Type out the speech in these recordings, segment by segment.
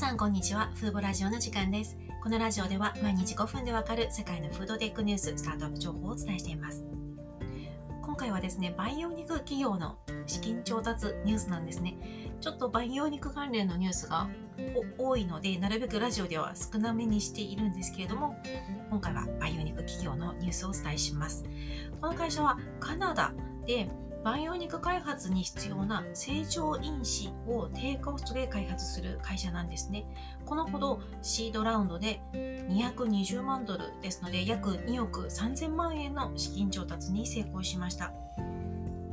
さんこんにちは。フーボラジオの時間です。このラジオでは毎日5分でわかる世界のフードテックニューススタートアップ情報をお伝えしています。今回はですね培養肉企業の資金調達ニュースなんですね。ちょっと培養肉関連のニュースが多いのでなるべくラジオでは少なめにしているんですけれども今回は培養肉企業のニュースをお伝えします。この会社はカナダで培養肉開発に必要な成長因子を低コストで開発する会社なんですね。このほどシードラウンドで220万ドルですので約2億3000万円の資金調達に成功しました。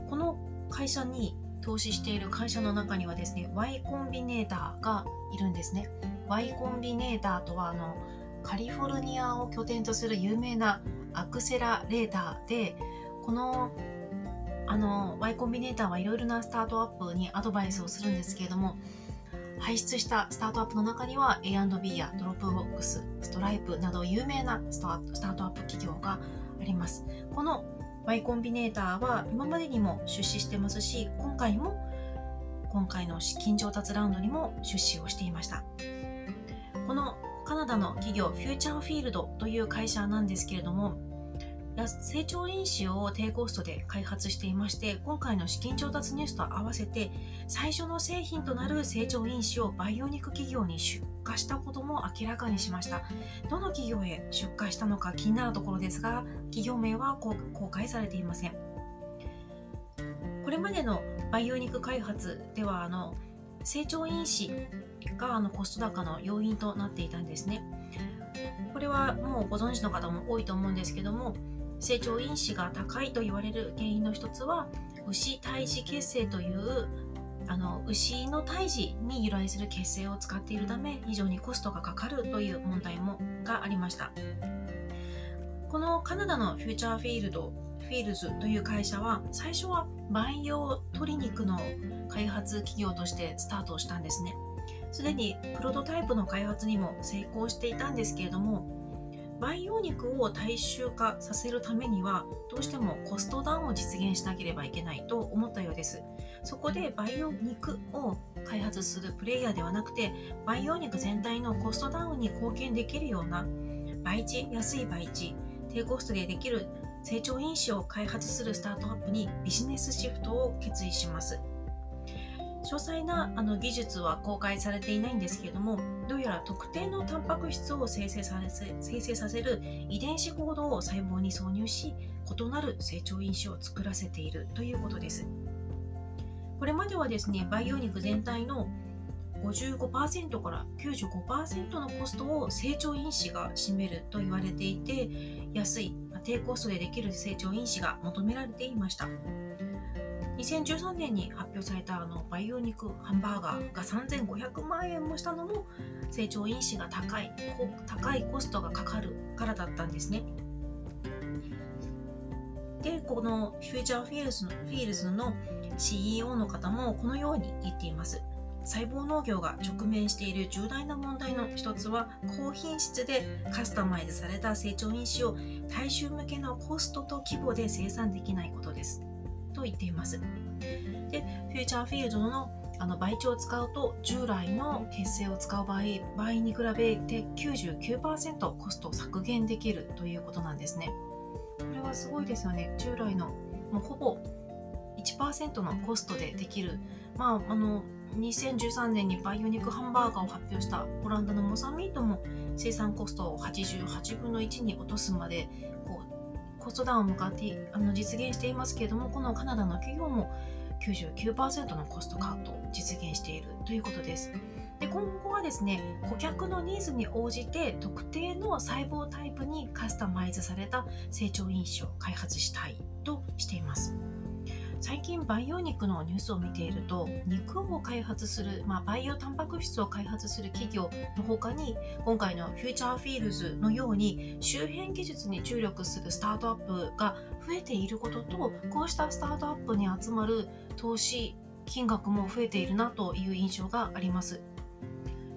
この会社に投資している会社の中にはですね Y コンビネーターがいるんですね。Y コンビネーターとはあのカリフォルニアを拠点とする有名なアクセラレーターでこのあの Y コンビネーターはいろいろなスタートアップにアドバイスをするんですけれども輩出したスタートアップの中には Airbnb や Dropbox、 Stripe など有名なスタートアップ企業があります。この Y コンビネーターは今までにも出資してますし、今回も今回の資金調達ラウンドにも出資をしていました。このカナダの企業フューチャーフィールドという会社なんですけれども成長因子を低コストで開発していまして今回の資金調達ニュースと合わせて最初の製品となる成長因子を培養肉企業に出荷したことも明らかにしました。どの企業へ出荷したのか気になるところですが企業名は公開されていません。これまでの培養肉開発ではあの成長因子があのコスト高の要因となっていたんですね。これはもうご存知の方も多いと思うんですけども成長因子が高いと言われる原因の一つは牛胎児血清というあの牛の胎児に由来する血清を使っているため非常にコストがかかるという問題もがありました。このカナダのフューチャーフィールドフィールズという会社は最初は培養鶏肉の開発企業としてスタートしたんですね。すでにプロトタイプの開発にも成功していたんですけれども培養肉を大衆化させるためにはどうしてもコストダウンを実現しなければいけないと思ったようです。そこで培養肉を開発するプレイヤーではなくて培養肉全体のコストダウンに貢献できるような培地安い培地低コストでできる成長因子を開発するスタートアップにビジネスシフトを決意します。詳細なあの技術は公開されていないんですけれどもどうやら特定のタンパク質を生成させ生成させる遺伝子コードを細胞に挿入し異なる成長因子を作らせているということです。これまではですね培養肉全体の55%から95%のコストを成長因子が占めると言われていて安い低コストでできる成長因子が求められていました2013年に発表されたあの培養肉ハンバーガーが3500万円もしたのも成長因子が高い高いコストがかかるからだったんですね。でこのフューチャーフィールズのフィールズの CEO の方もこのように言っています。細胞農業が直面している重大な問題の一つは高品質でカスタマイズされた成長因子を大衆向けのコストと規模で生産できないことです。と言っています。で、フューチャーフィールドのあの培地を使うと従来の血清を使う場合場合に比べて99%コストを削減できるということなんですね。これはすごいですよね。従来のもうほぼ1%のコストでできる、まあ、あの2013年に培養肉ハンバーガーを発表したオランダのモザミートも生産コストを88分の1に落とすまでコストダウンを向かってあの実現していますけれどもこのカナダの企業も99%のコストカットを実現しているということです。で今後はですね顧客のニーズに応じて特定の細胞タイプにカスタマイズされた成長因子を開発したいとしています。最近培養肉のニュースを見ていると肉を開発する、まあ、培養タンパク質を開発する企業の他に今回のフューチャーフィールズのように周辺技術に注力するスタートアップが増えていることとこうしたスタートアップに集まる投資金額も増えているなという印象があります。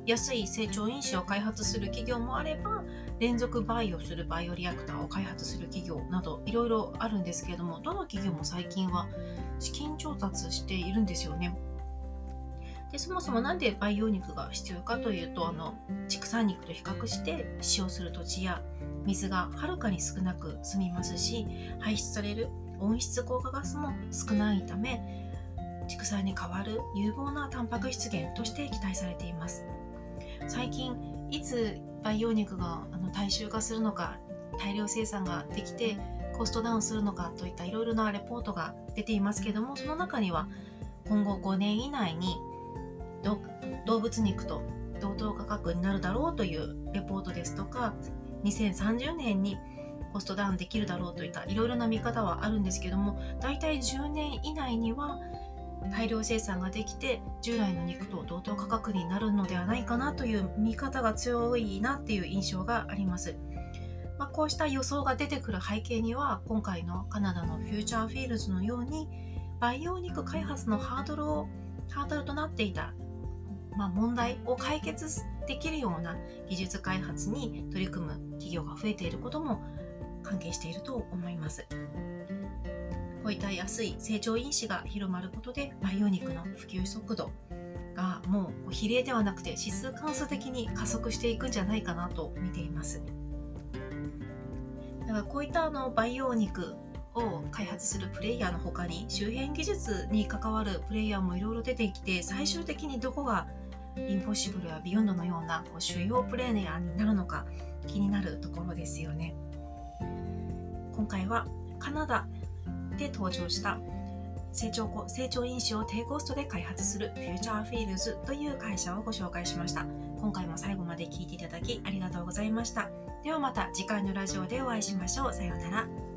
安い成長因子を開発する企業もあれば連続培養するバイオリアクターを開発する企業などいろいろあるんですけれどもどの企業も最近は資金調達しているんですよね。でそもそも何で培養肉が必要かというとあの畜産肉と比較して使用する土地や水がはるかに少なく済みますし排出される温室効果ガスも少ないため畜産に代わる有望なタンパク質源として期待されています。最近いつ培養肉があの大衆化するのか大量生産ができてコストダウンするのかといったいろいろなレポートが出ていますけどもその中には今後5年以内に動物肉と同等価格になるだろうというレポートですとか2030年にコストダウンできるだろうといったいろいろな見方はあるんですけども大体10年以内には大量生産ができて従来の肉と同等価格になるのではないかなという見方が強いなっていう印象があります。まあ、こうした予想が出てくる背景には今回のカナダのフューチャーフィールズのように培養肉開発のハードルをハードルとなっていた、まあ、問題を解決できるような技術開発に取り組む企業が増えていることも関係していると思います。こういった安い成長因子が広まることで培養肉の普及速度がもう比例ではなくて指数関数的に加速していくんじゃないかなと見ています。だからこういったあの培養肉を開発するプレイヤーの他に周辺技術に関わるプレイヤーもいろいろ出てきて最終的にどこがインポッシブルやビヨンドのようなこう主要プレイヤーになるのか気になるところですよね。今回はカナダで登場した成長成長因子を低コストで開発するフューチャーフィールズという会社をご紹介しました。今回も最後まで聞いていただきありがとうございました。ではまた次回のラジオでお会いしましょう。さようなら。